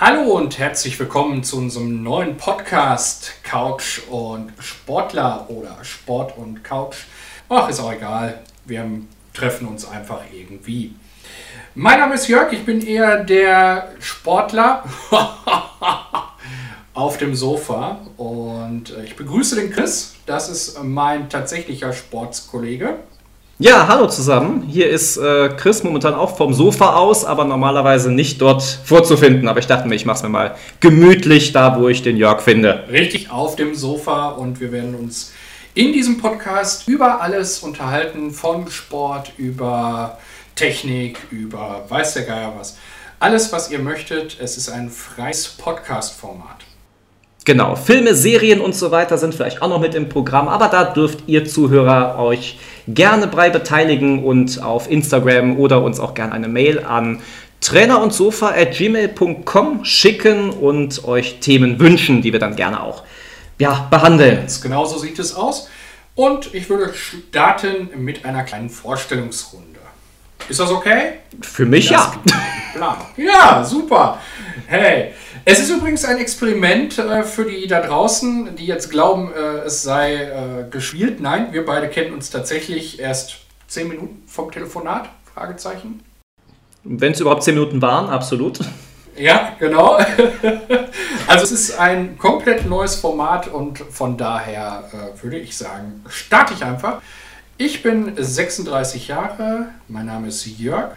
Hallo und herzlich willkommen zu unserem neuen Podcast Couch und Sportler oder Sport und Couch. Ach, ist auch egal. Wir treffen uns einfach irgendwie. Mein Name ist Jörg, ich bin eher der Sportler auf dem Sofa und äh, ich begrüße den Chris. Das ist mein tatsächlicher Sportskollege. Ja, hallo zusammen. Hier ist äh, Chris momentan auch vom Sofa aus, aber normalerweise nicht dort vorzufinden. Aber ich dachte mir, ich mache es mir mal gemütlich da, wo ich den Jörg finde. Richtig auf dem Sofa und wir werden uns in diesem Podcast über alles unterhalten, von Sport über Technik, über weiß der Geier was. Alles, was ihr möchtet. Es ist ein freies Podcast-Format. Genau, Filme, Serien und so weiter sind vielleicht auch noch mit im Programm, aber da dürft ihr Zuhörer euch gerne bei beteiligen und auf Instagram oder uns auch gerne eine Mail an trainer und sofa at gmail.com schicken und euch Themen wünschen, die wir dann gerne auch ja, behandeln. Genau so sieht es aus. Und ich würde starten mit einer kleinen Vorstellungsrunde. Ist das okay? Für mich das ja. Ja, super. Hey, es ist übrigens ein Experiment äh, für die da draußen, die jetzt glauben, äh, es sei äh, gespielt. Nein, wir beide kennen uns tatsächlich erst zehn Minuten vom Telefonat. Fragezeichen. Wenn es überhaupt zehn Minuten waren, absolut. Ja, genau. also es ist ein komplett neues Format und von daher würde ich sagen, starte ich einfach. Ich bin 36 Jahre, mein Name ist Jörg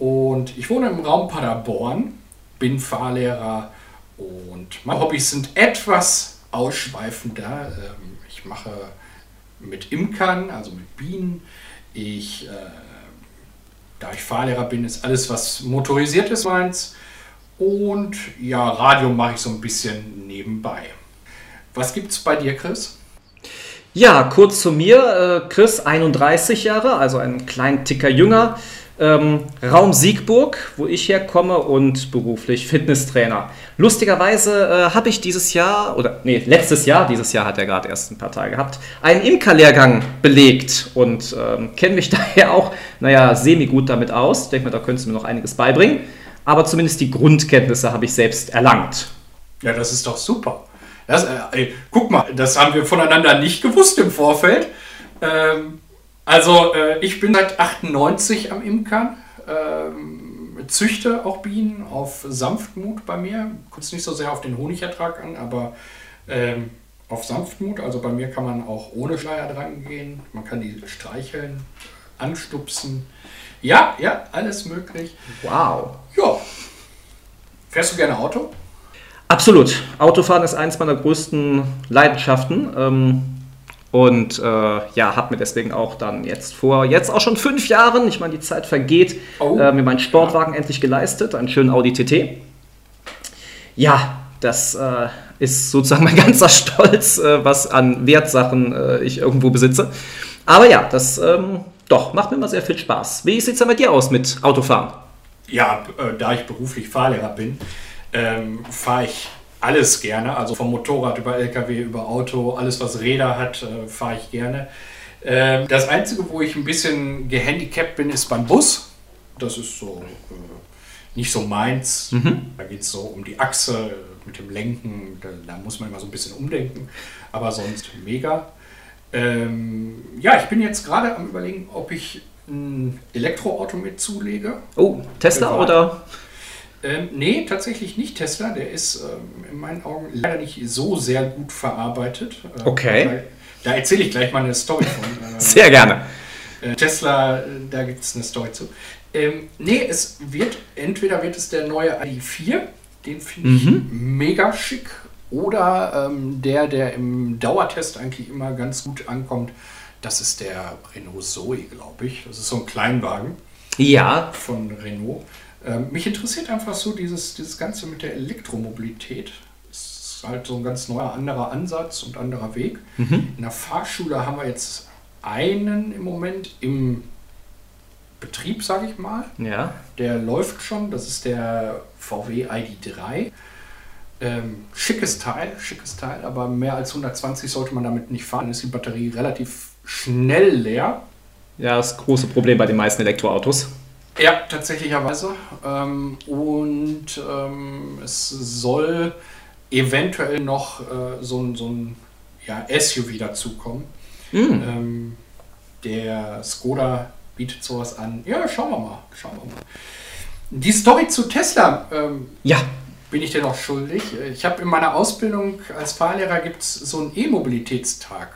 und ich wohne im Raum Paderborn, bin Fahrlehrer und meine Hobbys sind etwas ausschweifender. Ähm, ich mache mit Imkern, also mit Bienen. Ich, äh, da ich Fahrlehrer bin, ist alles, was motorisiert ist, meins. Und ja, Radio mache ich so ein bisschen nebenbei. Was gibt es bei dir, Chris? Ja, kurz zu mir. Äh, Chris, 31 Jahre, also ein kleinen Ticker jünger. Ähm, Raum Siegburg, wo ich herkomme und beruflich Fitnesstrainer. Lustigerweise äh, habe ich dieses Jahr, oder nee, letztes Jahr, dieses Jahr hat er gerade erst ein paar Tage gehabt, einen Imkerlehrgang belegt und ähm, kenne mich daher auch, naja, semi-gut damit aus. Ich denke mal, da könntest du mir noch einiges beibringen. Aber zumindest die Grundkenntnisse habe ich selbst erlangt. Ja, das ist doch super. Das, äh, ey, guck mal, das haben wir voneinander nicht gewusst im Vorfeld. Ähm, also äh, ich bin seit 98 am Imkern, ähm, züchte auch Bienen auf Sanftmut bei mir. Kommt nicht so sehr auf den Honigertrag an, aber ähm, auf Sanftmut. Also bei mir kann man auch ohne Schleier dran gehen. Man kann die streicheln, anstupsen. Ja, ja, alles möglich. Wow. Ja. Fährst du gerne Auto? Absolut. Autofahren ist eins meiner größten Leidenschaften. Ähm, und äh, ja, habe mir deswegen auch dann jetzt vor, jetzt auch schon fünf Jahren, ich meine, die Zeit vergeht, oh. äh, mir meinen Sportwagen ja. endlich geleistet, einen schönen Audi TT. Ja, das äh, ist sozusagen mein ganzer Stolz, äh, was an Wertsachen äh, ich irgendwo besitze. Aber ja, das ähm, doch macht mir immer sehr viel Spaß. Wie sieht es denn bei dir aus mit Autofahren? Ja, äh, da ich beruflich Fahrlehrer bin, ähm, fahre ich alles gerne. Also vom Motorrad über LKW, über Auto, alles was Räder hat, äh, fahre ich gerne. Ähm, das Einzige, wo ich ein bisschen gehandicapt bin, ist beim Bus. Das ist so äh, nicht so meins. Mhm. Da geht es so um die Achse mit dem Lenken. Da, da, muss man immer so ein bisschen umdenken. Aber sonst mega. Ähm, ja, ich bin jetzt gerade am überlegen, ob ich ein Elektroauto mit zulege. Oh, Tesla oder? Ähm, nee, tatsächlich nicht Tesla. Der ist ähm, in meinen Augen leider nicht so sehr gut verarbeitet. Äh, okay. Da erzähle ich gleich mal eine Story von. Äh, sehr gerne. Äh, Tesla, äh, da gibt es eine Story zu. Ähm, nee, es wird, entweder wird es der neue ID4, den finde ich mhm. mega schick, oder ähm, der, der im Dauertest eigentlich immer ganz gut ankommt, das ist der Renault Zoe, glaube ich. Das ist so ein Kleinwagen. Ja. Von Renault. Ähm, mich interessiert einfach so dieses, dieses Ganze mit der Elektromobilität. Es ist halt so ein ganz neuer, anderer Ansatz und anderer Weg. Mhm. In der Fahrschule haben wir jetzt einen im Moment im Betrieb, sage ich mal. Ja. Der läuft schon. Das ist der VW ID3. Ähm, schickes Teil, schickes Teil, aber mehr als 120 sollte man damit nicht fahren. Dann ist die Batterie relativ schnell leer. Ja, das große Problem bei den meisten Elektroautos. Ja, tatsächlicherweise. Ähm, und ähm, es soll eventuell noch äh, so, ein, so ein ja, SUV dazukommen. Mm. Ähm, der Skoda bietet sowas an. Ja, schauen wir mal. Schauen wir mal. Die Story zu Tesla. Ähm, ja. Bin ich dir noch schuldig? Ich habe in meiner Ausbildung als Fahrlehrer gibt es so einen E-Mobilitätstag.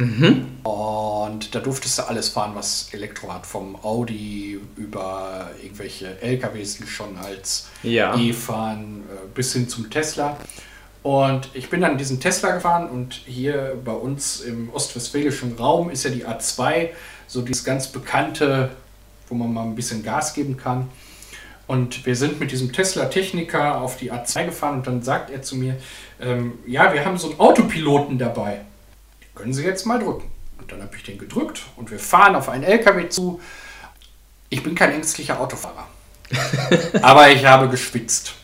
Mhm. Und da durftest du alles fahren, was Elektro hat. Vom Audi über irgendwelche LKWs, die schon als ja. E fahren, äh, bis hin zum Tesla. Und ich bin dann diesen Tesla gefahren und hier bei uns im ostwestfälischen Raum ist ja die A2 so dieses ganz bekannte, wo man mal ein bisschen Gas geben kann. Und wir sind mit diesem Tesla-Techniker auf die A2 gefahren und dann sagt er zu mir, ähm, ja, wir haben so einen Autopiloten dabei können Sie jetzt mal drücken. Und dann habe ich den gedrückt und wir fahren auf einen LKW zu. Ich bin kein ängstlicher Autofahrer, aber ich habe geschwitzt.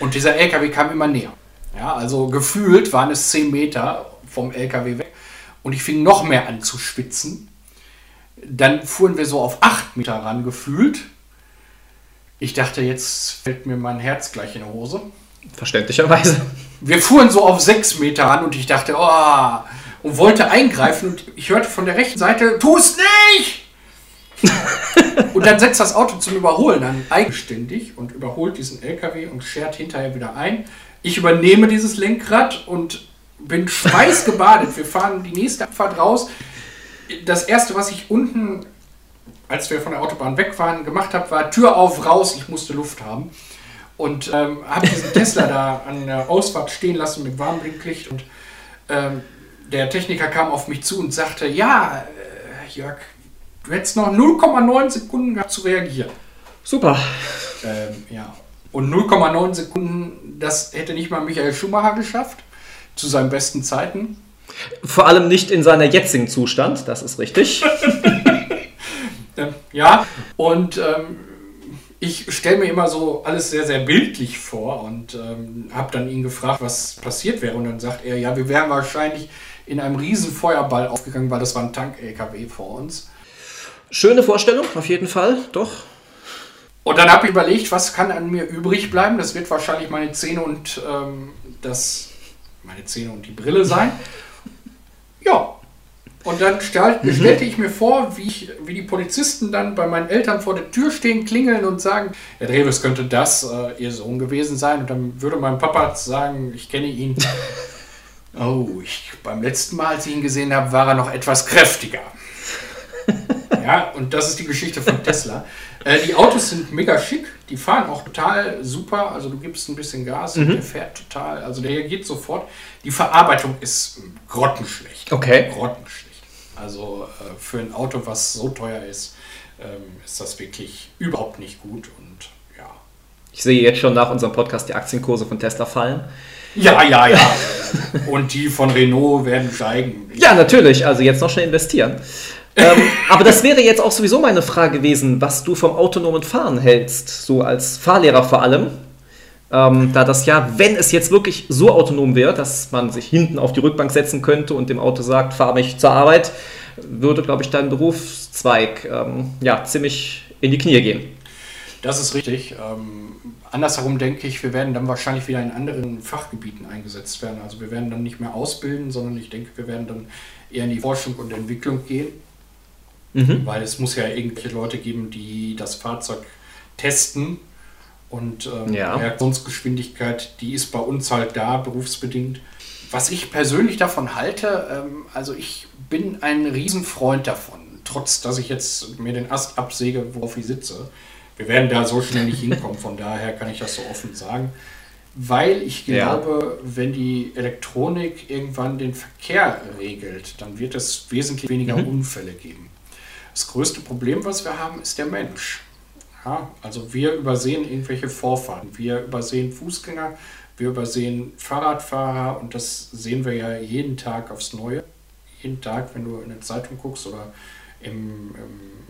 Und dieser LKW kam immer näher. Ja, also gefühlt waren es 10 Meter vom LKW weg und ich fing noch mehr an zu schwitzen. Dann fuhren wir so auf 8 Meter ran gefühlt. Ich dachte, jetzt fällt mir mein Herz gleich in die Hose. Verständlicherweise. Wir fuhren so auf 6 Meter ran und ich dachte, oh, und wollte eingreifen und ich hörte von der rechten Seite, tu es nicht! und dann setzt das Auto zum Überholen an, eigenständig und überholt diesen LKW und schert hinterher wieder ein. Ich übernehme dieses Lenkrad und bin schweißgebadet. Wir fahren die nächste Abfahrt raus. Das erste, was ich unten, als wir von der Autobahn weg waren, gemacht habe, war Tür auf, raus. Ich musste Luft haben. Und ähm, habe diesen Tesla da an der Ausfahrt stehen lassen mit Warnblinklicht und ähm, der Techniker kam auf mich zu und sagte, ja, äh, Jörg, du hättest noch 0,9 Sekunden gehabt zu reagieren. Super. Ähm, ja. Und 0,9 Sekunden, das hätte nicht mal Michael Schumacher geschafft, zu seinen besten Zeiten. Vor allem nicht in seiner jetzigen Zustand, das ist richtig. Ähm, ja, und ähm, ich stelle mir immer so alles sehr, sehr bildlich vor und ähm, habe dann ihn gefragt, was passiert wäre. Und dann sagt er, ja, wir wären wahrscheinlich in einem riesen Feuerball aufgegangen, weil das war ein Tank-LKW vor uns. Schöne Vorstellung, auf jeden Fall, doch. Und dann habe ich überlegt, was kann an mir übrig bleiben. Das wird wahrscheinlich meine Zähne und ähm, das, meine Zähne und die Brille sein. Ja. Und dann stell, mhm. stellte ich mir vor, wie, ich, wie die Polizisten dann bei meinen Eltern vor der Tür stehen, klingeln und sagen, Herr Dreves, könnte das äh, Ihr Sohn gewesen sein? Und dann würde mein Papa sagen, ich kenne ihn. Oh, ich, beim letzten Mal, als ich ihn gesehen habe, war er noch etwas kräftiger. ja, und das ist die Geschichte von Tesla. Äh, die Autos sind mega schick, die fahren auch total super. Also du gibst ein bisschen Gas mhm. und der fährt total, also der geht sofort. Die Verarbeitung ist grottenschlecht. Okay. Grottenschlecht. Also äh, für ein Auto, was so teuer ist, ähm, ist das wirklich überhaupt nicht gut und ja. Ich sehe jetzt schon nach unserem Podcast die Aktienkurse von Tesla fallen. Ja, ja, ja. Und die von Renault werden steigen. Ja, natürlich. Also jetzt noch schnell investieren. ähm, aber das wäre jetzt auch sowieso meine Frage gewesen, was du vom autonomen Fahren hältst, so als Fahrlehrer vor allem. Ähm, da das ja, wenn es jetzt wirklich so autonom wäre, dass man sich hinten auf die Rückbank setzen könnte und dem Auto sagt, fahr mich zur Arbeit, würde, glaube ich, dein Berufszweig ähm, ja, ziemlich in die Knie gehen. Das ist richtig. Ähm, andersherum denke ich, wir werden dann wahrscheinlich wieder in anderen Fachgebieten eingesetzt werden. Also wir werden dann nicht mehr ausbilden, sondern ich denke, wir werden dann eher in die Forschung und Entwicklung gehen. Mhm. Weil es muss ja irgendwelche Leute geben, die das Fahrzeug testen. Und ähm, ja. Reaktionsgeschwindigkeit, die ist bei uns halt da, berufsbedingt. Was ich persönlich davon halte, ähm, also ich bin ein Riesenfreund davon, trotz dass ich jetzt mir den Ast absäge, worauf ich sitze wir werden da so schnell nicht hinkommen, von daher kann ich das so offen sagen. Weil ich glaube, ja. wenn die Elektronik irgendwann den Verkehr regelt, dann wird es wesentlich weniger mhm. Unfälle geben. Das größte Problem, was wir haben, ist der Mensch. Ja, also wir übersehen irgendwelche Vorfahrten, wir übersehen Fußgänger, wir übersehen Fahrradfahrer und das sehen wir ja jeden Tag aufs Neue. Jeden Tag, wenn du in eine Zeitung guckst oder im, im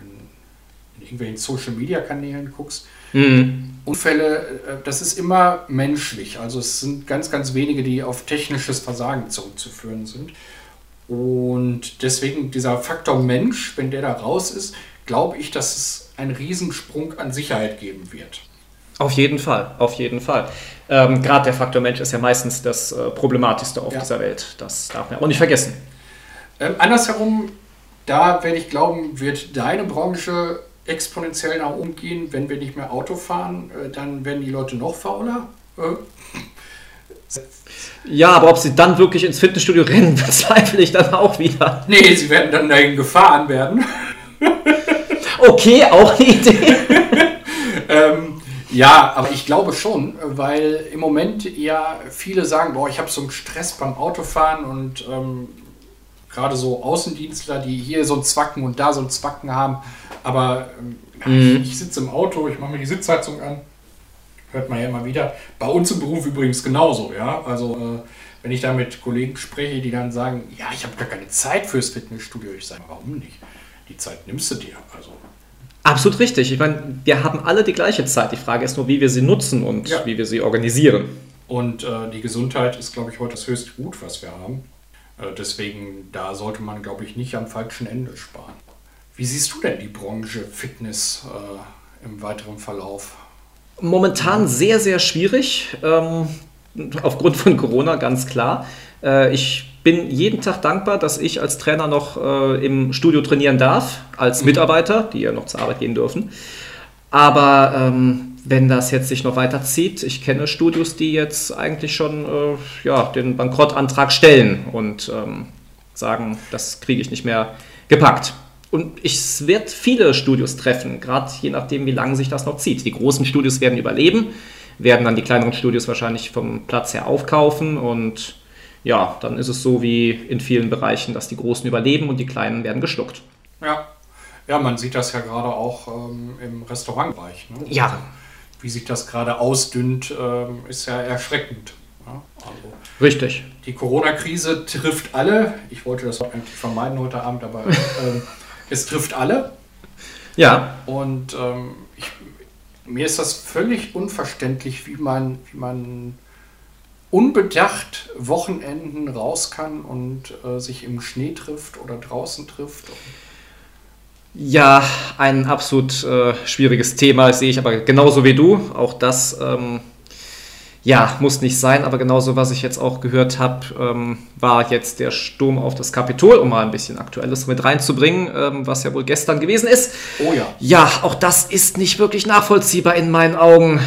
in irgendwelchen Social Media Kanälen guckst. Mhm. Unfälle, äh, das ist immer menschlich. Also es sind ganz, ganz wenige, die auf technisches Versagen zurückzuführen sind. Und deswegen dieser Faktor Mensch, wenn der da raus ist, glaube ich, dass es einen Riesensprung an Sicherheit geben wird. Auf jeden Fall, auf jeden Fall. Ähm, Gerade der Faktor Mensch ist ja meistens das äh, Problematischste auf ja. dieser Welt. Das darf man auch nicht vergessen. Ähm, andersherum, da werde ich glauben, wird deine Branche exponentiell nach oben gehen, wenn wir nicht mehr Auto fahren, äh, dann werden die Leute noch fauler. Äh. Ja, aber ob sie dann wirklich ins Fitnessstudio rennen, bezweifle ich dann auch wieder. Nee, sie werden dann dahin gefahren werden. okay, auch eine Idee. ähm, ja, aber ich glaube schon, weil im Moment ja viele sagen, boah, ich habe so einen Stress beim Autofahren und ähm, gerade so Außendienstler, die hier so ein Zwacken und da so ein Zwacken haben, aber ähm, mhm. ich, ich sitze im Auto, ich mache mir die Sitzheizung an, hört man ja immer wieder. Bei uns im Beruf übrigens genauso, ja. Also äh, wenn ich da mit Kollegen spreche, die dann sagen, ja, ich habe gar keine Zeit fürs Fitnessstudio, ich sage, warum nicht? Die Zeit nimmst du dir. Also Absolut richtig. Ich meine, wir haben alle die gleiche Zeit. Die Frage ist nur, wie wir sie nutzen und ja. wie wir sie organisieren. Und äh, die Gesundheit ist, glaube ich, heute das höchste Gut, was wir haben. Äh, deswegen, da sollte man, glaube ich, nicht am falschen Ende sparen. Wie siehst du denn die Branche Fitness äh, im weiteren Verlauf? Momentan sehr, sehr schwierig. Ähm, aufgrund von Corona, ganz klar. Äh, ich bin jeden Tag dankbar, dass ich als Trainer noch äh, im Studio trainieren darf, als mhm. Mitarbeiter, die ja noch zur Arbeit gehen dürfen. Aber ähm, wenn das jetzt sich noch weiterzieht, ich kenne Studios, die jetzt eigentlich schon äh, ja, den Bankrottantrag stellen und ähm, sagen, das kriege ich nicht mehr gepackt. Und es wird viele Studios treffen, gerade je nachdem, wie lange sich das noch zieht. Die großen Studios werden überleben, werden dann die kleineren Studios wahrscheinlich vom Platz her aufkaufen und ja, dann ist es so wie in vielen Bereichen, dass die Großen überleben und die Kleinen werden geschluckt. Ja, ja man sieht das ja gerade auch ähm, im Restaurantbereich. Ne? Ja. Wie sich das gerade ausdünnt, ähm, ist ja erschreckend. Also, Richtig. Die Corona-Krise trifft alle. Ich wollte das eigentlich vermeiden heute Abend, aber ähm, es trifft alle. Ja. Und ähm, ich, mir ist das völlig unverständlich, wie man, wie man unbedacht Wochenenden raus kann und äh, sich im Schnee trifft oder draußen trifft. Ja, ein absolut äh, schwieriges Thema, sehe ich aber genauso wie du. Auch das ähm, ja, muss nicht sein, aber genauso, was ich jetzt auch gehört habe, ähm, war jetzt der Sturm auf das Kapitol, um mal ein bisschen Aktuelles mit reinzubringen, ähm, was ja wohl gestern gewesen ist. Oh ja. Ja, auch das ist nicht wirklich nachvollziehbar in meinen Augen.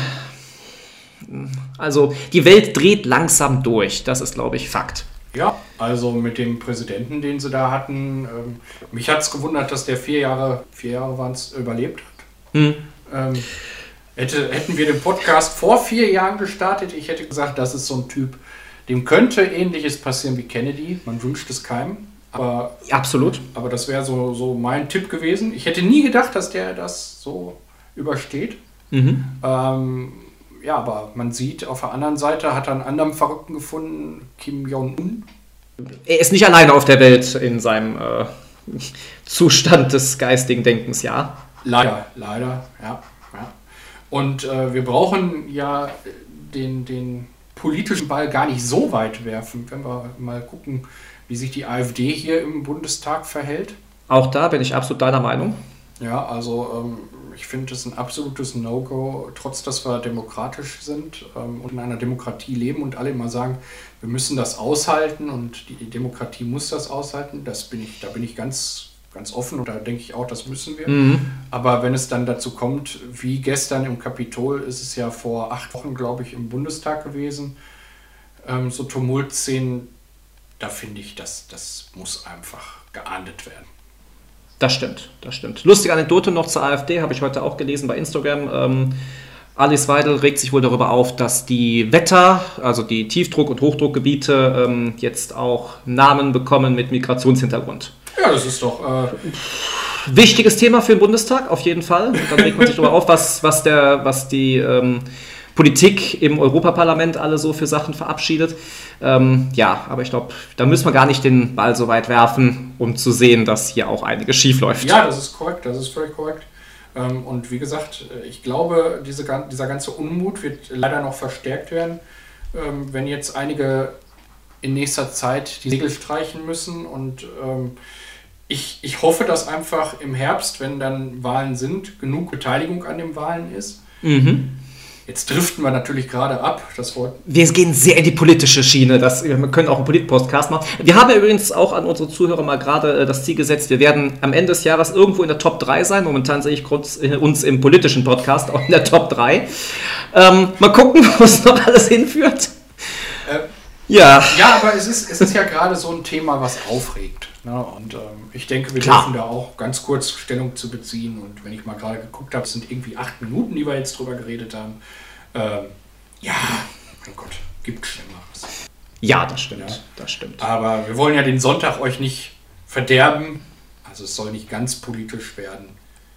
Also die Welt dreht langsam durch, das ist, glaube ich, Fakt. Ja, also mit dem Präsidenten, den sie da hatten, ähm, mich hat es gewundert, dass der vier Jahre, vier Jahre waren es, überlebt hat. Hm. Ähm, hätte, hätten wir den Podcast vor vier Jahren gestartet, ich hätte gesagt, das ist so ein Typ, dem könnte ähnliches passieren wie Kennedy. Man wünscht es keinem. Aber, Absolut. Aber das wäre so, so mein Tipp gewesen. Ich hätte nie gedacht, dass der das so übersteht. Mhm. Ähm, ja, aber man sieht, auf der anderen Seite hat er einen anderen Verrückten gefunden, Kim Jong-un. Er ist nicht alleine auf der Welt in seinem äh, Zustand des geistigen Denkens, ja. Leider, leider, ja. ja. Und äh, wir brauchen ja den, den politischen Ball gar nicht so weit werfen, wenn wir mal gucken, wie sich die AfD hier im Bundestag verhält. Auch da bin ich absolut deiner Meinung. Ja, also ähm, ich finde es ein absolutes No-Go, trotz dass wir demokratisch sind ähm, und in einer Demokratie leben und alle immer sagen, wir müssen das aushalten und die Demokratie muss das aushalten. Das bin ich, da bin ich ganz, ganz offen und da denke ich auch, das müssen wir. Mhm. Aber wenn es dann dazu kommt, wie gestern im Kapitol, ist es ja vor acht Wochen, glaube ich, im Bundestag gewesen, ähm, so Tumultszenen, da finde ich, dass das muss einfach geahndet werden. Das stimmt, das stimmt. Lustige Anekdote noch zur AfD, habe ich heute auch gelesen bei Instagram. Ähm, Alice Weidel regt sich wohl darüber auf, dass die Wetter, also die Tiefdruck- und Hochdruckgebiete, ähm, jetzt auch Namen bekommen mit Migrationshintergrund. Ja, das ist doch. Äh Wichtiges Thema für den Bundestag, auf jeden Fall. Und dann regt man sich darüber auf, was, was, der, was die ähm, Politik im Europaparlament alle so für Sachen verabschiedet. Ähm, ja, aber ich glaube, da müssen wir gar nicht den Ball so weit werfen, um zu sehen, dass hier auch einiges schief läuft. Ja, das ist korrekt, das ist völlig korrekt. Ähm, und wie gesagt, ich glaube, diese, dieser ganze Unmut wird leider noch verstärkt werden, ähm, wenn jetzt einige in nächster Zeit die Segel streichen müssen. Und ähm, ich, ich hoffe, dass einfach im Herbst, wenn dann Wahlen sind, genug Beteiligung an den Wahlen ist. Mhm. Jetzt driften wir natürlich gerade ab. Das. Wir gehen sehr in die politische Schiene. Das, wir können auch einen Polit-Podcast machen. Wir haben ja übrigens auch an unsere Zuhörer mal gerade äh, das Ziel gesetzt, wir werden am Ende des Jahres irgendwo in der Top 3 sein. Momentan sehe ich äh, uns im politischen Podcast auch in der Top 3. Ähm, mal gucken, wo es noch alles hinführt. Äh, ja. Ja, aber es ist, es ist ja gerade so ein Thema, was aufregt. Ne? Und ähm, ich denke, wir Klar. dürfen da auch ganz kurz Stellung zu beziehen. Und wenn ich mal gerade geguckt habe, sind irgendwie acht Minuten, die wir jetzt drüber geredet haben. Ähm, ja, mein Gott, gibt Schlimmeres. Ja, das stimmt. Ja. Das stimmt. Aber wir wollen ja den Sonntag euch nicht verderben. Also es soll nicht ganz politisch werden.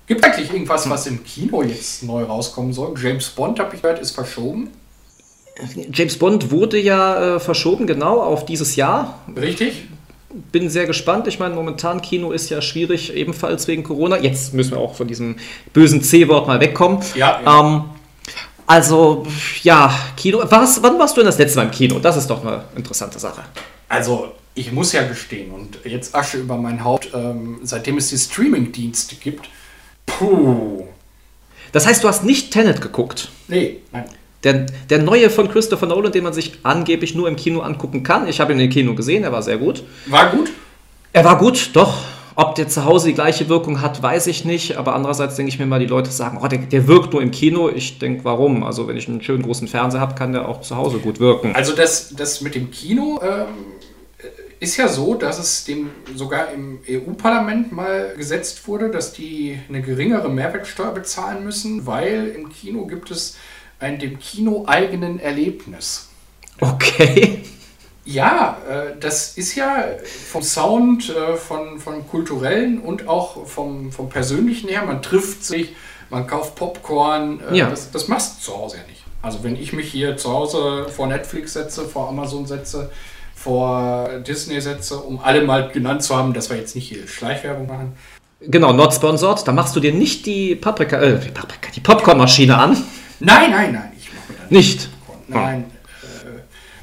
Gibt eigentlich irgendwas, was im Kino jetzt neu rauskommen soll? James Bond, habe ich gehört, ist verschoben. James Bond wurde ja äh, verschoben, genau, auf dieses Jahr. Richtig bin sehr gespannt. Ich meine, momentan Kino ist ja schwierig, ebenfalls wegen Corona. Jetzt müssen wir auch von diesem bösen C-Wort mal wegkommen. Ja. ja. Ähm, also, ja, Kino. Was, wann warst du denn das letzte Mal im Kino? Das ist doch eine interessante Sache. Also, ich muss ja gestehen, und jetzt Asche über mein Haupt, ähm, seitdem es die Streaming-Dienste gibt, puh. Das heißt, du hast nicht Tenet geguckt? Nee, nein. Der, der neue von Christopher Nolan, den man sich angeblich nur im Kino angucken kann. Ich habe ihn im Kino gesehen, er war sehr gut. War gut? Er war gut, doch. Ob der zu Hause die gleiche Wirkung hat, weiß ich nicht. Aber andererseits denke ich mir mal, die Leute sagen, oh, der, der wirkt nur im Kino. Ich denke, warum? Also wenn ich einen schönen großen Fernseher habe, kann der auch zu Hause gut wirken. Also das, das mit dem Kino ähm, ist ja so, dass es dem sogar im EU-Parlament mal gesetzt wurde, dass die eine geringere Mehrwertsteuer bezahlen müssen, weil im Kino gibt es ein dem Kino eigenen Erlebnis. Okay. Ja, äh, das ist ja vom Sound, äh, von, von kulturellen und auch vom, vom persönlichen her. Man trifft sich, man kauft Popcorn. Äh, ja. das, das machst du zu Hause ja nicht. Also wenn ich mich hier zu Hause vor Netflix setze, vor Amazon setze, vor Disney setze, um alle mal genannt zu haben, dass wir jetzt nicht hier Schleichwerbung machen. Genau, not sponsored. Da machst du dir nicht die Paprika, äh, die, Paprika, die Popcornmaschine an. Nein, nein, nein. Ich mache mir da nicht. Popcorn. Nein. Äh,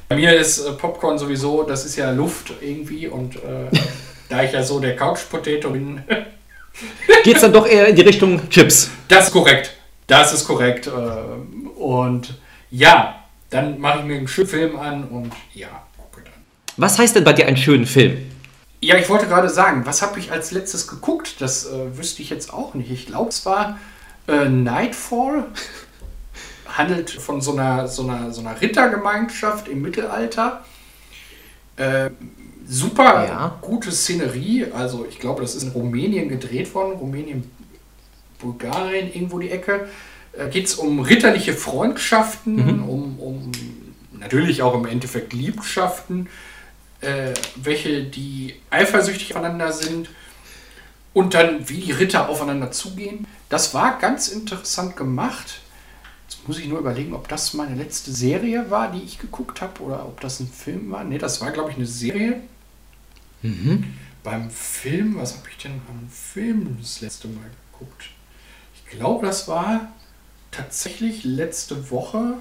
bei mir ist äh, Popcorn sowieso, das ist ja Luft irgendwie und äh, da ich ja so der Couch-Potato bin. Geht es dann doch eher in die Richtung Chips? Das ist korrekt. Das ist korrekt. Äh, und ja, dann mache ich mir einen schönen Film an und ja. Was heißt denn bei dir einen schönen Film? Ja, ich wollte gerade sagen, was habe ich als letztes geguckt? Das äh, wüsste ich jetzt auch nicht. Ich glaube, es war äh, Nightfall handelt von so einer, so einer, so einer Rittergemeinschaft im Mittelalter. Äh, super ja. gute Szenerie. Also ich glaube, das ist in Rumänien gedreht worden. Rumänien, Bulgarien, irgendwo die Ecke. Äh, Geht es um ritterliche Freundschaften, mhm. um, um natürlich auch im Endeffekt Liebschaften, äh, welche die eifersüchtig aufeinander sind und dann wie die Ritter aufeinander zugehen. Das war ganz interessant gemacht muss ich nur überlegen, ob das meine letzte Serie war, die ich geguckt habe, oder ob das ein Film war. Ne, das war, glaube ich, eine Serie. Mhm. Beim Film, was habe ich denn beim Film das letzte Mal geguckt? Ich glaube, das war tatsächlich letzte Woche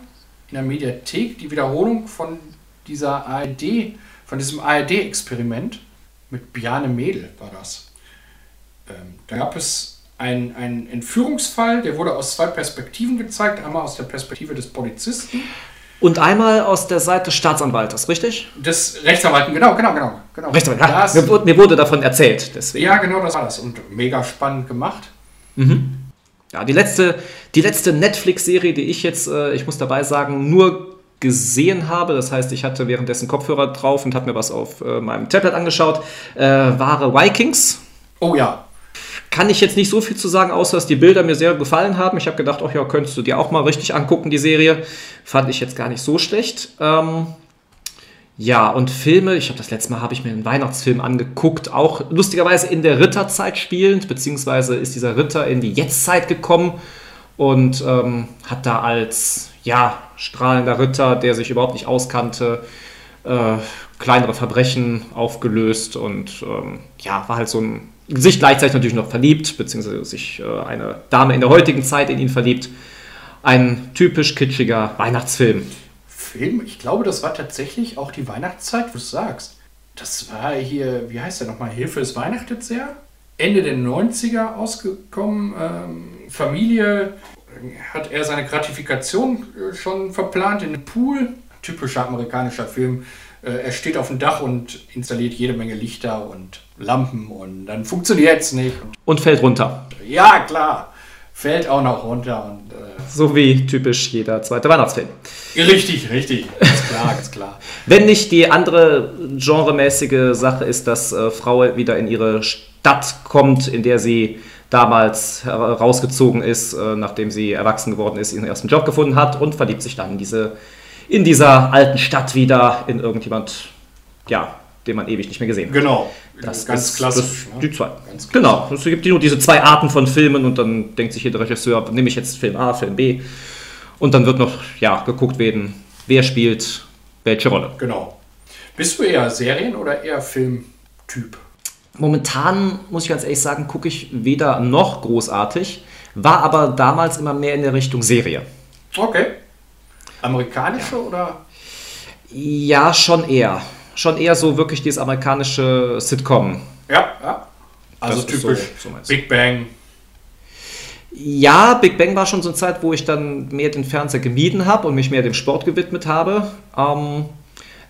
in der Mediathek die Wiederholung von dieser ARD, von diesem ARD-Experiment mit Bjane Mädel war das. Ähm, da gab es ein, ein Entführungsfall, der wurde aus zwei Perspektiven gezeigt. Einmal aus der Perspektive des Polizisten. Und einmal aus der Seite des Staatsanwaltes, richtig? Des Rechtsanwalten, genau, genau, genau. genau. Rechtsanwalt, ja, das, mir, mir, wurde davon erzählt. Deswegen. Ja, genau, das war das. Und mega spannend gemacht. Mhm. Ja, die letzte, die letzte Netflix-Serie, die ich jetzt, äh, ich muss dabei sagen, nur gesehen habe, das heißt, ich hatte währenddessen Kopfhörer drauf und habe mir was auf äh, meinem Tablet angeschaut, äh, war Vikings. Oh ja, kann ich jetzt nicht so viel zu sagen, außer dass die Bilder mir sehr gefallen haben. Ich habe gedacht, ach ja, könntest du dir auch mal richtig angucken, die Serie. Fand ich jetzt gar nicht so schlecht. Ähm, ja, und Filme, ich habe das letzte Mal habe ich mir einen Weihnachtsfilm angeguckt, auch lustigerweise in der Ritterzeit spielend, beziehungsweise ist dieser Ritter in die Jetztzeit gekommen und ähm, hat da als ja, strahlender Ritter, der sich überhaupt nicht auskannte, äh, kleinere Verbrechen aufgelöst und ähm, ja, war halt so ein sich gleichzeitig natürlich noch verliebt, beziehungsweise sich äh, eine Dame in der heutigen Zeit in ihn verliebt. Ein typisch kitschiger Weihnachtsfilm. Film? Ich glaube, das war tatsächlich auch die Weihnachtszeit, wo du sagst. das war hier, wie heißt der nochmal? Hilfe ist weihnachtet sehr. Ende der 90er ausgekommen. Ähm, Familie hat er seine Gratifikation äh, schon verplant in den Pool. Typischer amerikanischer Film. Äh, er steht auf dem Dach und installiert jede Menge Lichter und Lampen und dann funktioniert es nicht. Und fällt runter. Ja, klar. Fällt auch noch runter. Und, äh so wie typisch jeder zweite Weihnachtsfilm. Richtig, richtig. Ganz klar, ganz klar. Wenn nicht die andere genremäßige Sache ist, dass äh, Frau wieder in ihre Stadt kommt, in der sie damals rausgezogen ist, äh, nachdem sie erwachsen geworden ist, ihren ersten Job gefunden hat und verliebt sich dann in, diese, in dieser alten Stadt wieder in irgendjemand, ja, den man ewig nicht mehr gesehen hat. Genau. Das ganz ist klassisch. Das, ne? Die zwei. Ganz genau. Es gibt nur diese zwei Arten von Filmen und dann denkt sich jeder Regisseur, nehme ich jetzt Film A, Film B. Und dann wird noch ja, geguckt werden, wer spielt welche Rolle. Genau. Bist du eher Serien- oder eher Filmtyp? Momentan, muss ich ganz ehrlich sagen, gucke ich weder noch großartig, war aber damals immer mehr in der Richtung Serie. Okay. Amerikanische ja. oder? Ja, schon eher. Schon eher so wirklich dieses amerikanische Sitcom. Ja, ja. Also das typisch so, so Big Bang. Ja, Big Bang war schon so eine Zeit, wo ich dann mehr den Fernseher gemieden habe und mich mehr dem Sport gewidmet habe. Ähm,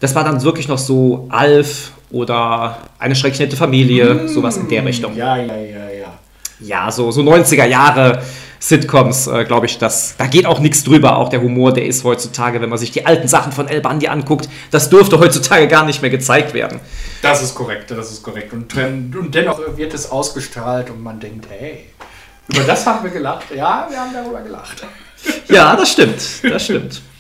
das war dann wirklich noch so Alf oder eine schrecklich nette Familie, mmh, sowas in der Richtung. Ja, ja, ja, ja. Ja, so, so 90er Jahre Sitcoms, äh, glaube ich, das, da geht auch nichts drüber. Auch der Humor, der ist heutzutage, wenn man sich die alten Sachen von El Bandi anguckt, das dürfte heutzutage gar nicht mehr gezeigt werden. Das ist korrekt, das ist korrekt. Und, und dennoch wird es ausgestrahlt und man denkt, hey, über das haben wir gelacht. Ja, wir haben darüber gelacht. Ja, das stimmt, das stimmt.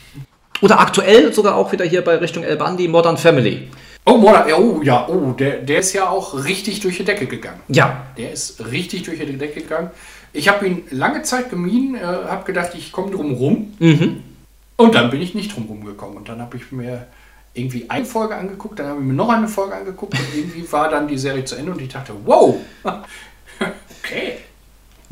Oder aktuell sogar auch wieder hier bei Richtung El Bandi, Modern Family. Oh, Modern, oh ja, oh, der, der ist ja auch richtig durch die Decke gegangen. Ja. Der ist richtig durch die Decke gegangen. Ich habe ihn lange Zeit gemieden, äh, habe gedacht, ich komme drum rum. Mhm. Und dann bin ich nicht drum rumgekommen. Und dann habe ich mir irgendwie eine Folge angeguckt, dann habe ich mir noch eine Folge angeguckt und irgendwie war dann die Serie zu Ende und ich dachte, wow, okay.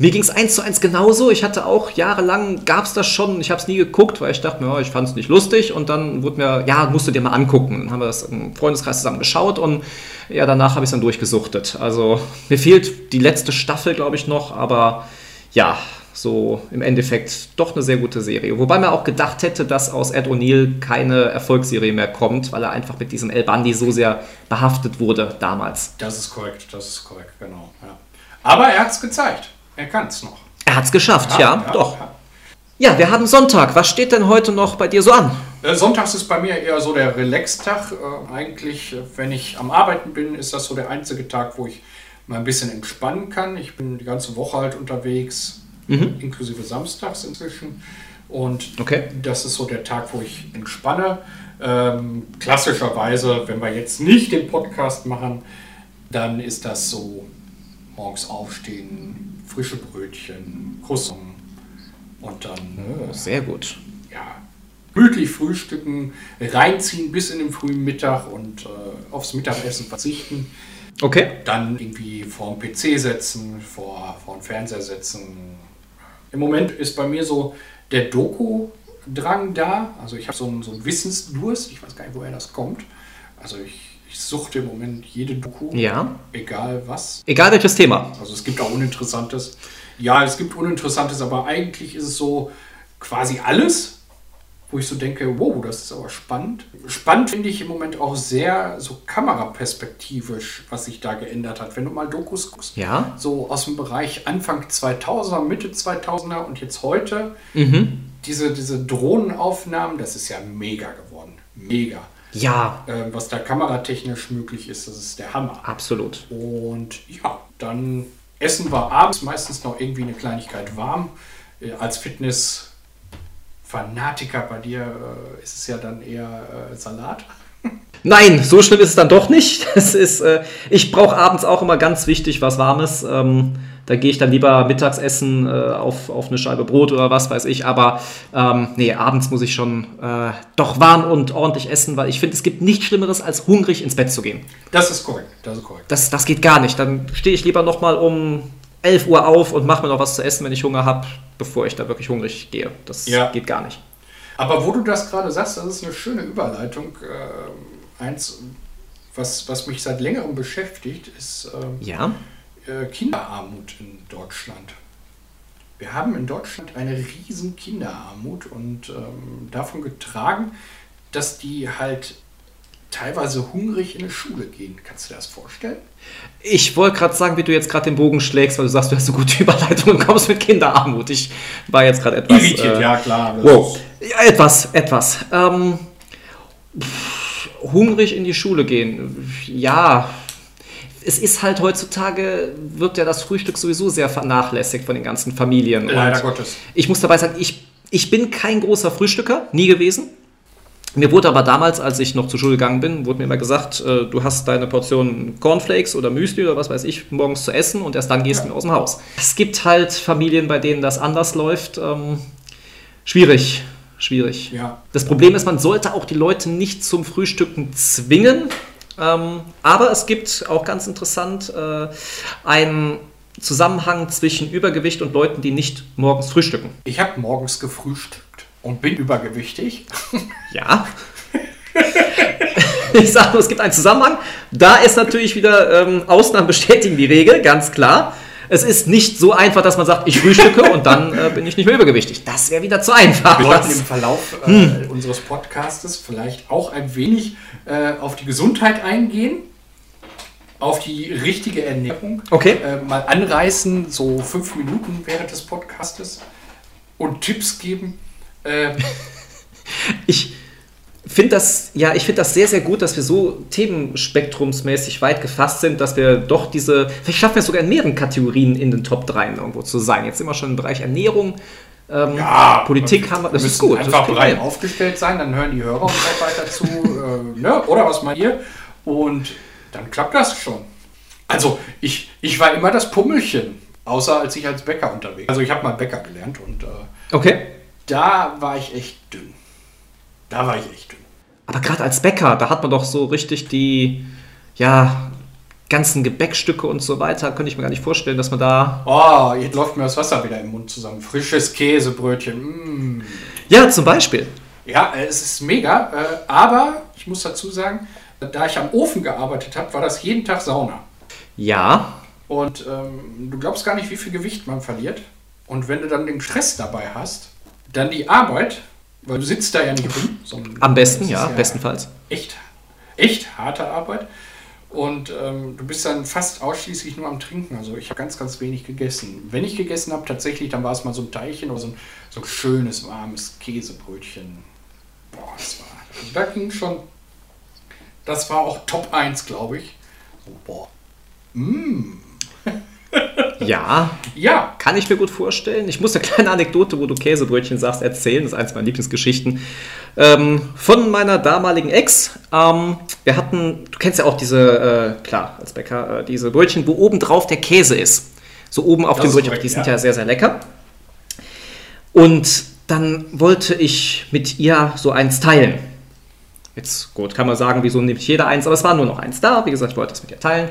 Mir ging es eins zu eins genauso. Ich hatte auch jahrelang, gab es das schon, ich habe es nie geguckt, weil ich dachte ja, ich fand es nicht lustig. Und dann wurde mir, ja, musst du dir mal angucken. Dann haben wir das im Freundeskreis zusammen geschaut und ja, danach habe ich es dann durchgesuchtet. Also mir fehlt die letzte Staffel, glaube ich, noch, aber ja, so im Endeffekt doch eine sehr gute Serie. Wobei man auch gedacht hätte, dass aus Ed O'Neill keine Erfolgsserie mehr kommt, weil er einfach mit diesem El Bandi so sehr behaftet wurde damals. Das ist korrekt, das ist korrekt, genau. Ja. Aber er hat es gezeigt. Er kann es noch. Er hat es geschafft, ja, ja, doch. Ja. ja. wir haben Sonntag. Was steht denn heute noch bei dir so an? Äh, Sonntags ist bei mir eher so der Relax-Tag. Äh, eigentlich, wenn ich am Arbeiten bin, ist das so der einzige Tag, wo ich mal ein bisschen entspannen kann. Ich bin die ganze Woche halt unterwegs, mhm. inklusive Samstags inzwischen. Und okay. das ist so der Tag, wo ich entspanne. Ähm, klassischerweise, wenn wir jetzt nicht den Podcast machen, dann ist das so morgens aufstehen, frische Brötchen, Croissant und dann. Oh, sehr gut. Ja, gemütlich frühstücken, reinziehen bis in den frühen Mittag und äh, aufs Mittagessen verzichten. Okay. Dann irgendwie vor den PC setzen, vor, vor den Fernseher setzen. Im Moment ist bei mir so der Doku-Drang da. Also ich habe so einen, so einen Wissensdurst. Ich weiß gar nicht, woher das kommt. Also ich ich suchte im Moment jede Doku. Ja. Egal was. Egal welches Thema. Also es gibt auch Uninteressantes. Ja, es gibt Uninteressantes, aber eigentlich ist es so quasi alles, wo ich so denke, wow, das ist aber spannend. Spannend finde ich im Moment auch sehr so kameraperspektivisch, was sich da geändert hat. Wenn du mal Dokus guckst, ja. so aus dem Bereich Anfang 2000er, Mitte 2000er und jetzt heute, mhm. diese, diese Drohnenaufnahmen, das ist ja mega geworden. Mega. Ja. Äh, was da kameratechnisch möglich ist, das ist der Hammer. Absolut. Und ja, dann essen wir abends meistens noch irgendwie eine Kleinigkeit warm. Äh, als Fitness-Fanatiker bei dir äh, ist es ja dann eher äh, Salat. Nein, so schlimm ist es dann doch nicht. Es ist, äh, ich brauche abends auch immer ganz wichtig was Warmes. Ähm, da gehe ich dann lieber Mittagsessen äh, auf, auf eine Scheibe Brot oder was weiß ich. Aber ähm, nee, abends muss ich schon äh, doch warm und ordentlich essen, weil ich finde, es gibt nichts Schlimmeres, als hungrig ins Bett zu gehen. Das ist korrekt. Das, ist korrekt. das, das geht gar nicht. Dann stehe ich lieber noch mal um 11 Uhr auf und mache mir noch was zu essen, wenn ich Hunger habe, bevor ich da wirklich hungrig gehe. Das ja. geht gar nicht. Aber wo du das gerade sagst, das ist eine schöne Überleitung. Äh, eins was, was mich seit längerem beschäftigt, ist ähm, ja? äh, Kinderarmut in Deutschland. Wir haben in Deutschland eine riesen Kinderarmut und ähm, davon getragen, dass die halt teilweise hungrig in die Schule gehen. Kannst du dir das vorstellen? Ich wollte gerade sagen, wie du jetzt gerade den Bogen schlägst, weil du sagst, du hast so gute Überleitungen und kommst mit Kinderarmut. Ich war jetzt gerade etwas. Irritiert, äh, ja klar. Wow. Ja, etwas, etwas. Ähm, pff, hungrig in die Schule gehen. Ja, es ist halt heutzutage, wird ja das Frühstück sowieso sehr vernachlässigt von den ganzen Familien. Leider Gottes. Ich muss dabei sagen, ich, ich bin kein großer Frühstücker, nie gewesen. Mir wurde aber damals, als ich noch zur Schule gegangen bin, wurde mir immer gesagt, äh, du hast deine Portion Cornflakes oder Müsli oder was weiß ich morgens zu essen und erst dann gehst ja. du aus dem Haus. Es gibt halt Familien, bei denen das anders läuft. Ähm, schwierig, schwierig. Ja. Das Problem ist, man sollte auch die Leute nicht zum Frühstücken zwingen. Ähm, aber es gibt auch ganz interessant äh, einen Zusammenhang zwischen Übergewicht und Leuten, die nicht morgens frühstücken. Ich habe morgens gefrühstückt und bin übergewichtig. Ja. ich sage nur, es gibt einen Zusammenhang. Da ist natürlich wieder ähm, Ausnahmen bestätigen die Regel, ganz klar. Es ist nicht so einfach, dass man sagt, ich frühstücke und dann äh, bin ich nicht mehr übergewichtig. Das wäre wieder zu einfach. Wir sollten im Verlauf äh, hm. unseres Podcastes vielleicht auch ein wenig äh, auf die Gesundheit eingehen, auf die richtige Ernährung. Okay. Äh, mal anreißen, so fünf Minuten während des Podcastes und Tipps geben, ähm, ich finde das, ja, ich finde das sehr, sehr gut, dass wir so themenspektrumsmäßig weit gefasst sind, dass wir doch diese, vielleicht schaffen wir es sogar in mehreren Kategorien in den Top 3 irgendwo zu sein. Jetzt sind wir schon im Bereich Ernährung, ähm, ja, Politik haben wir, das ist gut. Einfach breit aufgestellt sein, dann hören die Hörer uns auch weiter zu, äh, ne? oder was meint ihr? Und dann klappt das schon. Also ich, ich war immer das Pummelchen, außer als ich als Bäcker unterwegs war. Also ich habe mal Bäcker gelernt und äh, okay da war ich echt dünn. Da war ich echt dünn. Aber gerade als Bäcker, da hat man doch so richtig die, ja, ganzen Gebäckstücke und so weiter. Könnte ich mir gar nicht vorstellen, dass man da. Oh, jetzt läuft mir das Wasser wieder im Mund zusammen. Frisches Käsebrötchen. Mm. Ja, zum Beispiel. Ja, äh, es ist mega. Äh, aber ich muss dazu sagen, da ich am Ofen gearbeitet habe, war das jeden Tag Sauna. Ja. Und ähm, du glaubst gar nicht, wie viel Gewicht man verliert. Und wenn du dann den Stress dabei hast, dann die Arbeit, weil du sitzt da ja nicht rum. Am besten, ja, ja, bestenfalls. Echt, echt harte Arbeit. Und ähm, du bist dann fast ausschließlich nur am Trinken. Also ich habe ganz, ganz wenig gegessen. Wenn ich gegessen habe, tatsächlich, dann war es mal so ein Teilchen oder so ein, so ein schönes, warmes Käsebrötchen. Boah, das war. Also da ging schon. Das war auch Top 1, glaube ich. So, boah. Mmh. Ja. Ja. Kann ich mir gut vorstellen. Ich muss eine kleine Anekdote, wo du Käsebrötchen sagst, erzählen. Das ist eins meiner Lieblingsgeschichten. Ähm, von meiner damaligen Ex. Ähm, wir hatten, du kennst ja auch diese, äh, klar, als Bäcker, äh, diese Brötchen, wo oben drauf der Käse ist. So oben auf das dem Brötchen. Korrekt, die sind ja. ja sehr, sehr lecker. Und dann wollte ich mit ihr so eins teilen. Jetzt, gut, kann man sagen, wieso nimmt jeder eins, aber es war nur noch eins da. Wie gesagt, ich wollte es mit ihr teilen.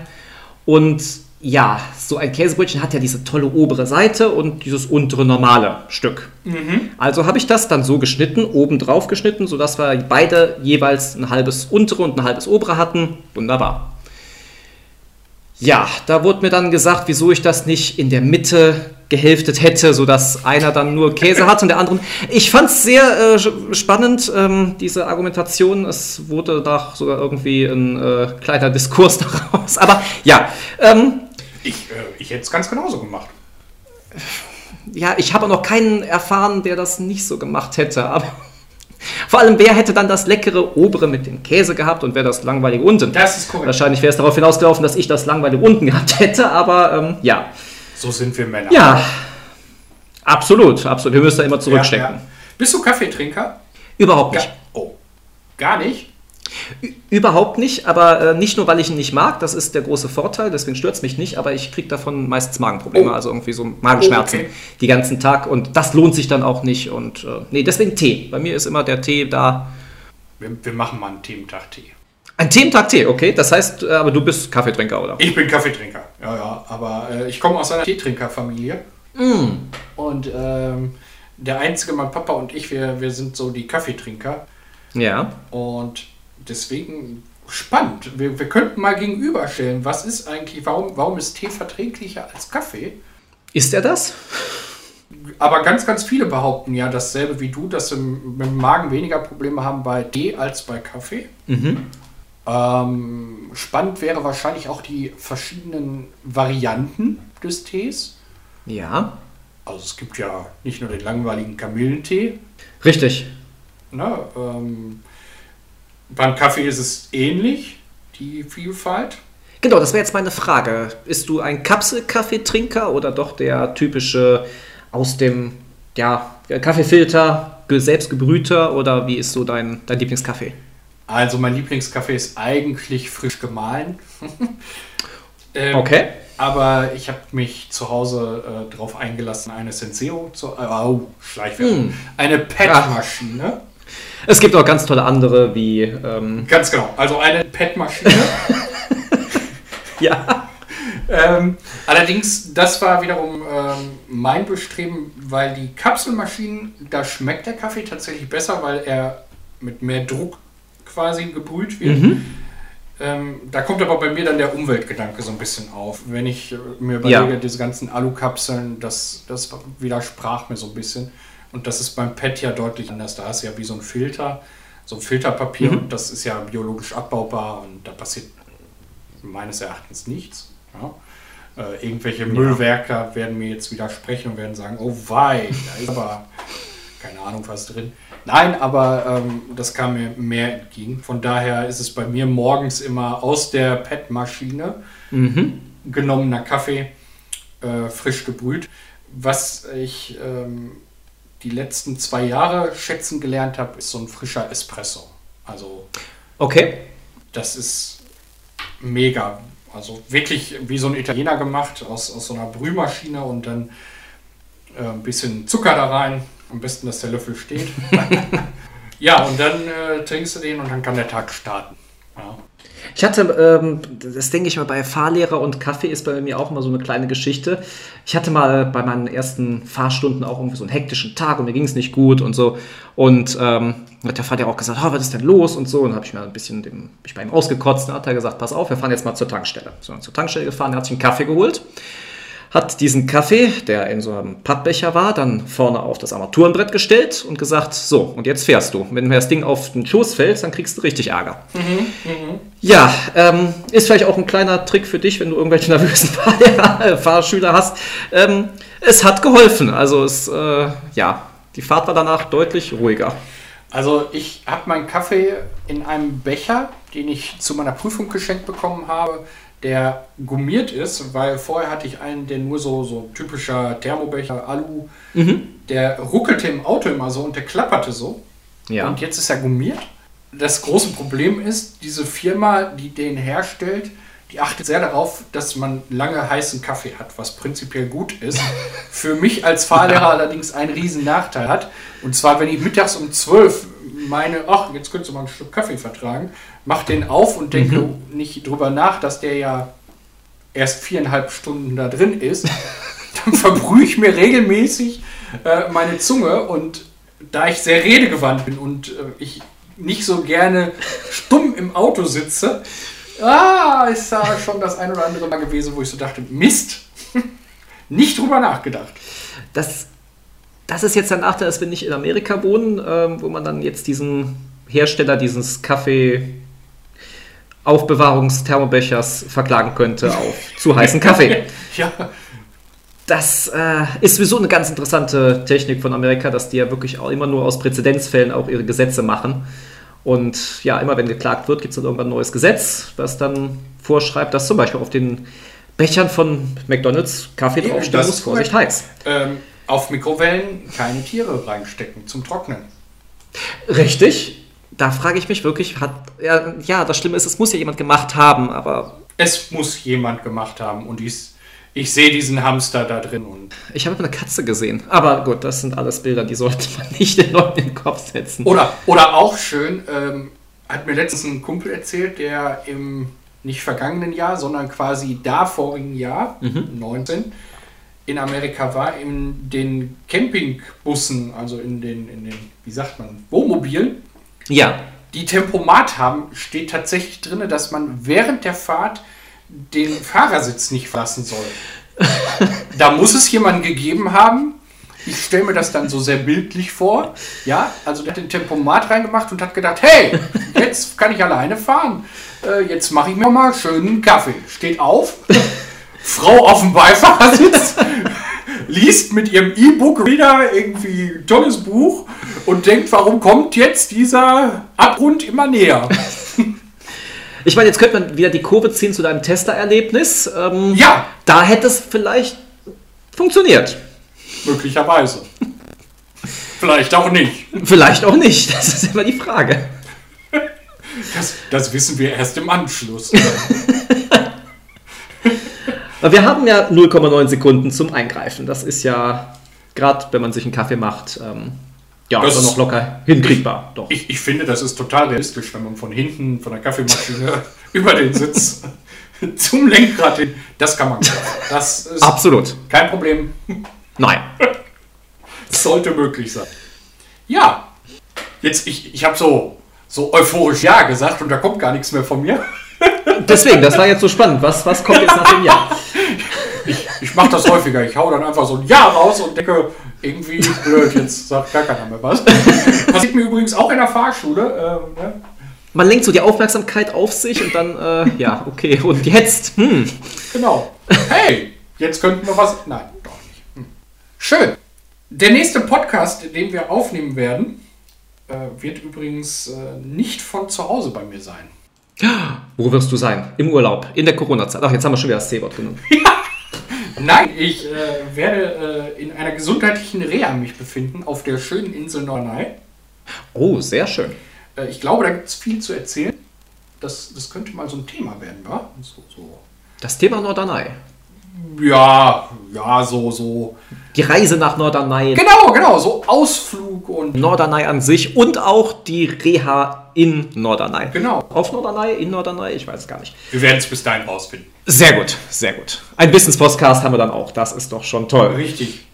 Und ja, so ein Käsebrötchen hat ja diese tolle obere Seite und dieses untere normale Stück. Mhm. Also habe ich das dann so geschnitten, oben drauf geschnitten, sodass wir beide jeweils ein halbes untere und ein halbes obere hatten. Wunderbar. Ja, da wurde mir dann gesagt, wieso ich das nicht in der Mitte gehälftet hätte, sodass einer dann nur Käse hat und der andere. Ich fand es sehr äh, spannend, ähm, diese Argumentation. Es wurde da sogar irgendwie ein äh, kleiner Diskurs daraus. Aber ja, ähm, ich, äh, ich hätte es ganz genauso gemacht. Ja, ich habe noch keinen erfahren, der das nicht so gemacht hätte. Aber vor allem, wer hätte dann das leckere obere mit dem Käse gehabt und wer das langweilige unten? Das ist korrekt. Wahrscheinlich wäre es darauf hinausgelaufen, dass ich das langweilige unten gehabt hätte, aber ähm, ja. So sind wir Männer. Ja, absolut, absolut. Wir müssen da immer zurückstecken. Ja, ja. Bist du Kaffeetrinker? Überhaupt nicht. Ja. Oh, gar nicht? Überhaupt nicht, aber äh, nicht nur, weil ich ihn nicht mag, das ist der große Vorteil, deswegen stört es mich nicht, aber ich kriege davon meistens Magenprobleme, oh. also irgendwie so Magenschmerzen oh, okay. die ganzen Tag und das lohnt sich dann auch nicht und äh, nee, deswegen Tee. Bei mir ist immer der Tee da. Wir, wir machen mal einen Thementag Tee. Ein Thementag Tee, okay, das heißt, äh, aber du bist Kaffeetrinker, oder? Ich bin Kaffeetrinker, ja, ja, aber äh, ich komme aus einer Teetrinkerfamilie mm. und ähm, der einzige, mein Papa und ich, wir, wir sind so die Kaffeetrinker. Ja. Und deswegen spannend. Wir, wir könnten mal gegenüberstellen, was ist eigentlich, warum, warum ist Tee verträglicher als Kaffee? Ist er das? Aber ganz, ganz viele behaupten ja dasselbe wie du, dass sie mit dem Magen weniger Probleme haben bei Tee als bei Kaffee. Mhm. Ähm, spannend wäre wahrscheinlich auch die verschiedenen Varianten des Tees. Ja. Also es gibt ja nicht nur den langweiligen Kamillentee. Richtig. Na, ähm, beim Kaffee ist es ähnlich, die Vielfalt. Genau, das wäre jetzt meine Frage. Bist du ein Kapselkaffeetrinker oder doch der typische aus dem ja, Kaffeefilter, selbst gebrühter oder wie ist so dein, dein Lieblingskaffee? Also mein Lieblingskaffee ist eigentlich frisch gemahlen. ähm, okay. Aber ich habe mich zu Hause äh, darauf eingelassen, eine Senseo zu. Äh, oh, Schleichwerbung. Mm. Eine PET-Maschine. Es gibt auch ganz tolle andere wie. Ähm ganz genau. Also eine PET-Maschine. ja. Ähm, allerdings, das war wiederum ähm, mein Bestreben, weil die Kapselmaschinen, da schmeckt der Kaffee tatsächlich besser, weil er mit mehr Druck quasi gebrüht wird. Mhm. Ähm, da kommt aber bei mir dann der Umweltgedanke so ein bisschen auf. Wenn ich äh, mir überlege, ja. diese ganzen Alukapseln, das, das widersprach mir so ein bisschen. Und das ist beim PET ja deutlich anders. Da ist ja wie so ein Filter, so ein Filterpapier mhm. und das ist ja biologisch abbaubar und da passiert meines Erachtens nichts. Ja. Äh, irgendwelche ja. Müllwerker werden mir jetzt widersprechen und werden sagen, oh wei, da ist aber keine Ahnung was drin. Nein, aber ähm, das kam mir mehr entgegen. Von daher ist es bei mir morgens immer aus der PET-Maschine mhm. genommener Kaffee, äh, frisch gebrüht. Was ich ähm, die letzten zwei Jahre schätzen gelernt habe, ist so ein frischer Espresso. Also. Okay. Das ist mega. Also wirklich wie so ein Italiener gemacht, aus, aus so einer Brühmaschine und dann äh, ein bisschen Zucker da rein. Am besten, dass der Löffel steht. ja, und dann äh, trinkst du den und dann kann der Tag starten. Ja. Ich hatte, ähm, das denke ich mal, bei Fahrlehrer und Kaffee ist bei mir auch immer so eine kleine Geschichte. Ich hatte mal bei meinen ersten Fahrstunden auch irgendwie so einen hektischen Tag und mir ging es nicht gut und so. Und ähm, hat der Fahrlehrer auch gesagt, oh, was ist denn los und so. Und habe ich mir ein bisschen dem, ich bei ihm ausgekotzt und hat er gesagt, pass auf, wir fahren jetzt mal zur Tankstelle. So, zur Tankstelle gefahren, er hat sich einen Kaffee geholt hat diesen Kaffee, der in so einem Pappbecher war, dann vorne auf das Armaturenbrett gestellt und gesagt, so, und jetzt fährst du. Wenn mir das Ding auf den Schoß fällt, dann kriegst du richtig Ärger. Mhm, mh. Ja, ähm, ist vielleicht auch ein kleiner Trick für dich, wenn du irgendwelche nervösen Fahr Fahrschüler hast. Ähm, es hat geholfen. Also es, äh, ja, die Fahrt war danach deutlich ruhiger. Also ich habe meinen Kaffee in einem Becher, den ich zu meiner Prüfung geschenkt bekommen habe, der gummiert ist, weil vorher hatte ich einen, der nur so, so typischer Thermobecher, Alu, mhm. der ruckelte im Auto immer so und der klapperte so. Ja. Und jetzt ist er gummiert. Das große Problem ist, diese Firma, die den herstellt, die achtet sehr darauf, dass man lange heißen Kaffee hat, was prinzipiell gut ist. Für mich als Fahrlehrer allerdings einen riesen Nachteil hat. Und zwar, wenn ich mittags um 12 meine, ach, jetzt könntest du mal ein Stück Kaffee vertragen, mach den auf und denke mhm. nicht drüber nach, dass der ja erst viereinhalb Stunden da drin ist. Dann verbrühe ich mir regelmäßig äh, meine Zunge und da ich sehr redegewandt bin und äh, ich nicht so gerne stumm im Auto sitze, ah, ist da schon das ein oder andere Mal gewesen, wo ich so dachte, Mist, nicht drüber nachgedacht. Das das ist jetzt der Nachteil, dass wir nicht in Amerika wohnen, ähm, wo man dann jetzt diesen Hersteller dieses Kaffee Aufbewahrungsthermobechers verklagen könnte auf zu heißen Kaffee. ja. Das äh, ist sowieso eine ganz interessante Technik von Amerika, dass die ja wirklich auch immer nur aus Präzedenzfällen auch ihre Gesetze machen. Und ja, immer wenn geklagt wird, gibt es dann irgendwann ein neues Gesetz, was dann vorschreibt, dass zum Beispiel auf den Bechern von McDonalds Kaffee draufstehen muss, Vorsicht heiß. Ähm, auf Mikrowellen keine Tiere reinstecken zum Trocknen. Richtig. Da frage ich mich wirklich, hat, ja, ja, das Schlimme ist, es muss ja jemand gemacht haben, aber. Es muss jemand gemacht haben und ich, ich sehe diesen Hamster da drin. Und ich habe eine Katze gesehen. Aber gut, das sind alles Bilder, die sollte man nicht den Leuten in den Kopf setzen. Oder, oder auch schön, ähm, hat mir letztens ein Kumpel erzählt, der im nicht vergangenen Jahr, sondern quasi davorigen Jahr, mhm. 19, in Amerika war, in den Campingbussen, also in den, in den, wie sagt man, Wohnmobilen. Ja. die Tempomat haben, steht tatsächlich drin, dass man während der Fahrt den Fahrersitz nicht verlassen soll. da muss es jemanden gegeben haben. Ich stelle mir das dann so sehr bildlich vor. Ja, also der hat den Tempomat reingemacht und hat gedacht, hey, jetzt kann ich alleine fahren. Äh, jetzt mache ich mir mal schön einen Kaffee. Steht auf, Frau auf dem Beifahrersitz, liest mit ihrem E-Book wieder irgendwie ein tolles Buch und denkt, warum kommt jetzt dieser Abgrund immer näher? Ich meine, jetzt könnte man wieder die Kurve ziehen zu deinem Tester-Erlebnis. Ähm, ja. Da hätte es vielleicht funktioniert. Möglicherweise. Vielleicht auch nicht. Vielleicht auch nicht. Das ist immer die Frage. Das, das wissen wir erst im Anschluss. wir haben ja 0,9 Sekunden zum Eingreifen. Das ist ja, gerade wenn man sich einen Kaffee macht, ähm, ja, das ist noch locker hinkriegbar. Doch. Ich, ich finde, das ist total realistisch, wenn man von hinten von der Kaffeemaschine über den Sitz zum Lenkrad hin. Das kann man. Das ist Absolut. Kein Problem. Nein. sollte möglich sein. Ja. Jetzt, ich, ich habe so, so euphorisch Ja gesagt und da kommt gar nichts mehr von mir. Deswegen, das war jetzt so spannend. Was, was kommt jetzt nach dem Ja? Ich, ich mache das häufiger. Ich hau dann einfach so ein Ja raus und denke, irgendwie blöd, jetzt sagt gar keiner mehr was. Passiert mir übrigens auch in der Fahrschule. Ähm, ne? Man lenkt so die Aufmerksamkeit auf sich und dann, äh, ja, okay, und jetzt? Hm. Genau. Hey, jetzt könnten wir was. Nein, doch nicht. Hm. Schön. Der nächste Podcast, den wir aufnehmen werden, äh, wird übrigens äh, nicht von zu Hause bei mir sein. Wo wirst du sein? Im Urlaub, in der Corona-Zeit. Ach, jetzt haben wir schon wieder das C-Wort genommen. Nein, ich äh, werde äh, in einer gesundheitlichen Reha mich befinden auf der schönen Insel Norderney. Oh, sehr schön. Äh, ich glaube, da gibt es viel zu erzählen. Das, das könnte mal so ein Thema werden, wa? So, so. Das Thema Norderney. Ja, ja, so, so. Die Reise nach Norderney. Genau, genau, so Ausflug und. Norderney an sich und auch die Reha in Norderney. Genau. Auf Norderney, in Norderney, ich weiß gar nicht. Wir werden es bis dahin rausfinden. Sehr gut, sehr gut. Ein Business-Podcast haben wir dann auch, das ist doch schon toll. Richtig.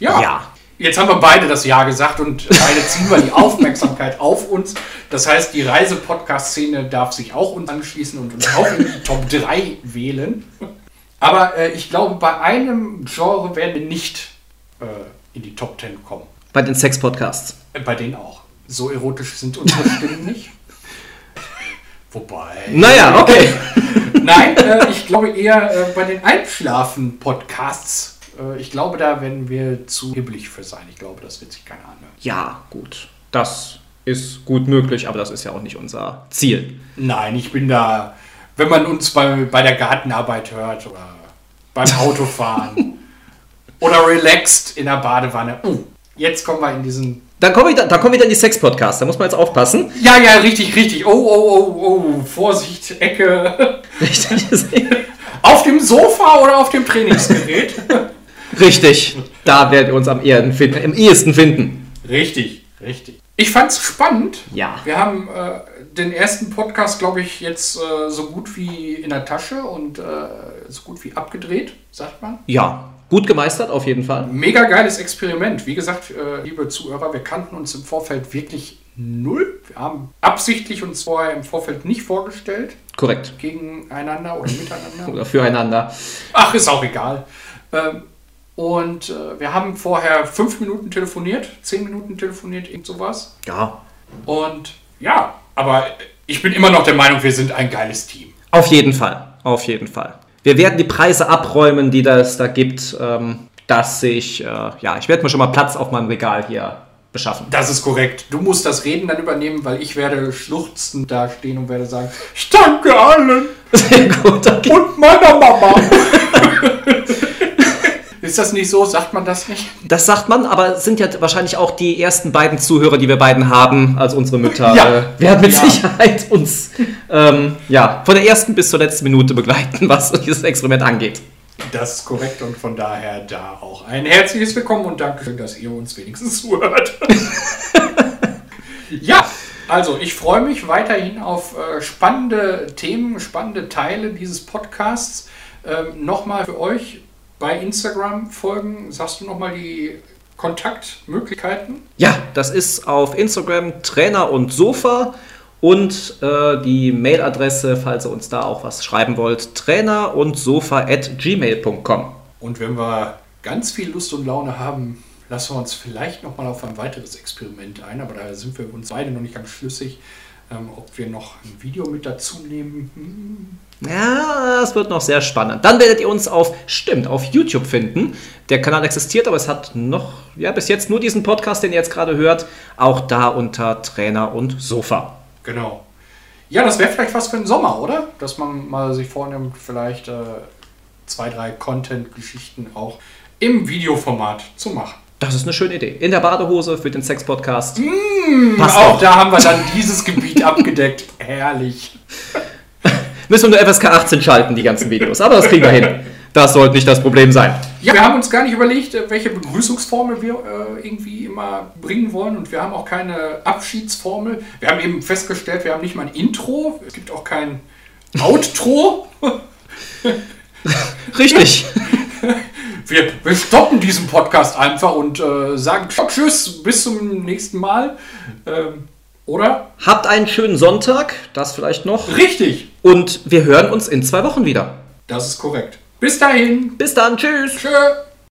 Ja. ja. Jetzt haben wir beide das Ja gesagt und beide ziehen wir die Aufmerksamkeit auf uns. Das heißt, die Reise-Podcast-Szene darf sich auch uns anschließen und uns auch in die Top 3 wählen. Aber äh, ich glaube, bei einem Genre werden wir nicht äh, in die Top 10 kommen. Bei den Sex-Podcasts. Äh, bei denen auch. So erotisch sind unsere Stimmen nicht. Wobei. Naja, okay. Nein, äh, ich glaube eher äh, bei den Einschlafen-Podcasts. Äh, ich glaube, da werden wir zu hibbelig für sein. Ich glaube, das wird sich keiner anhören. Ja, gut. Das ist gut möglich, aber das ist ja auch nicht unser Ziel. Nein, ich bin da wenn man uns bei, bei der Gartenarbeit hört oder beim Autofahren oder relaxed in der Badewanne. Uh, jetzt kommen wir in diesen. Dann kommen wir, da kommen wir dann in die Sex-Podcast, da muss man jetzt aufpassen. Ja, ja, richtig, richtig. Oh, oh, oh, oh, Vorsicht, Ecke. Richtig. auf dem Sofa oder auf dem Trainingsgerät? Richtig, da werdet ihr uns am, finden, am ehesten finden. Richtig, richtig. Ich fand's spannend. Ja. Wir haben äh, den ersten Podcast, glaube ich, jetzt äh, so gut wie in der Tasche und äh, so gut wie abgedreht, sagt man. Ja, gut gemeistert auf jeden Fall. Mega geiles Experiment. Wie gesagt, äh, liebe Zuhörer, wir kannten uns im Vorfeld wirklich null. Wir haben absichtlich uns vorher im Vorfeld nicht vorgestellt. Korrekt. Gegeneinander oder miteinander. oder füreinander. Ach, ist auch egal. Ähm, und äh, wir haben vorher fünf Minuten telefoniert, zehn Minuten telefoniert, irgend sowas. Ja. Und ja, aber ich bin immer noch der Meinung, wir sind ein geiles Team. Auf jeden Fall, auf jeden Fall. Wir werden die Preise abräumen, die das da gibt, ähm, dass ich, äh, ja, ich werde mir schon mal Platz auf meinem Regal hier beschaffen. Das ist korrekt. Du musst das Reden dann übernehmen, weil ich werde schluchzend da stehen und werde sagen, ich danke allen. Sehr gut, okay. Und meiner Mama. Ist das nicht so? Sagt man das nicht? Das sagt man, aber es sind ja wahrscheinlich auch die ersten beiden Zuhörer, die wir beiden haben, als unsere Mütter. Ja. Äh, werden mit ja. Sicherheit uns ähm, ja, von der ersten bis zur letzten Minute begleiten, was dieses Experiment angeht. Das ist korrekt und von daher da auch ein herzliches Willkommen und Dankeschön, dass ihr uns wenigstens zuhört. ja, also ich freue mich weiterhin auf äh, spannende Themen, spannende Teile dieses Podcasts. Ähm, Nochmal für euch, bei Instagram folgen. Sagst du nochmal die Kontaktmöglichkeiten? Ja, das ist auf Instagram Trainer und Sofa Und äh, die Mailadresse, falls ihr uns da auch was schreiben wollt, trainer und sofa at gmail.com. Und wenn wir ganz viel Lust und Laune haben, lassen wir uns vielleicht noch mal auf ein weiteres Experiment ein, aber da sind wir uns beide noch nicht ganz schlüssig, ähm, ob wir noch ein Video mit dazu nehmen. Hm. Ja, es wird noch sehr spannend. Dann werdet ihr uns auf, stimmt, auf YouTube finden. Der Kanal existiert, aber es hat noch, ja, bis jetzt nur diesen Podcast, den ihr jetzt gerade hört, auch da unter Trainer und Sofa. Genau. Ja, das wäre vielleicht was für den Sommer, oder? Dass man mal sich vornimmt, vielleicht äh, zwei, drei Content-Geschichten auch im Videoformat zu machen. Das ist eine schöne Idee. In der Badehose für den Sex-Podcast. Mmh, auch auf. da haben wir dann dieses Gebiet abgedeckt. Herrlich. Müssen wir nur FSK 18 schalten, die ganzen Videos. Aber das kriegen wir hin. Das sollte nicht das Problem sein. Ja, wir haben uns gar nicht überlegt, welche Begrüßungsformel wir äh, irgendwie immer bringen wollen. Und wir haben auch keine Abschiedsformel. Wir haben eben festgestellt, wir haben nicht mal ein Intro. Es gibt auch kein Outro. Richtig. wir, wir stoppen diesen Podcast einfach und äh, sagen Tschüss, bis zum nächsten Mal. Ähm, oder? Habt einen schönen Sonntag, das vielleicht noch. Richtig. Und wir hören uns in zwei Wochen wieder. Das ist korrekt. Bis dahin. Bis dann. Tschüss. Tschüss.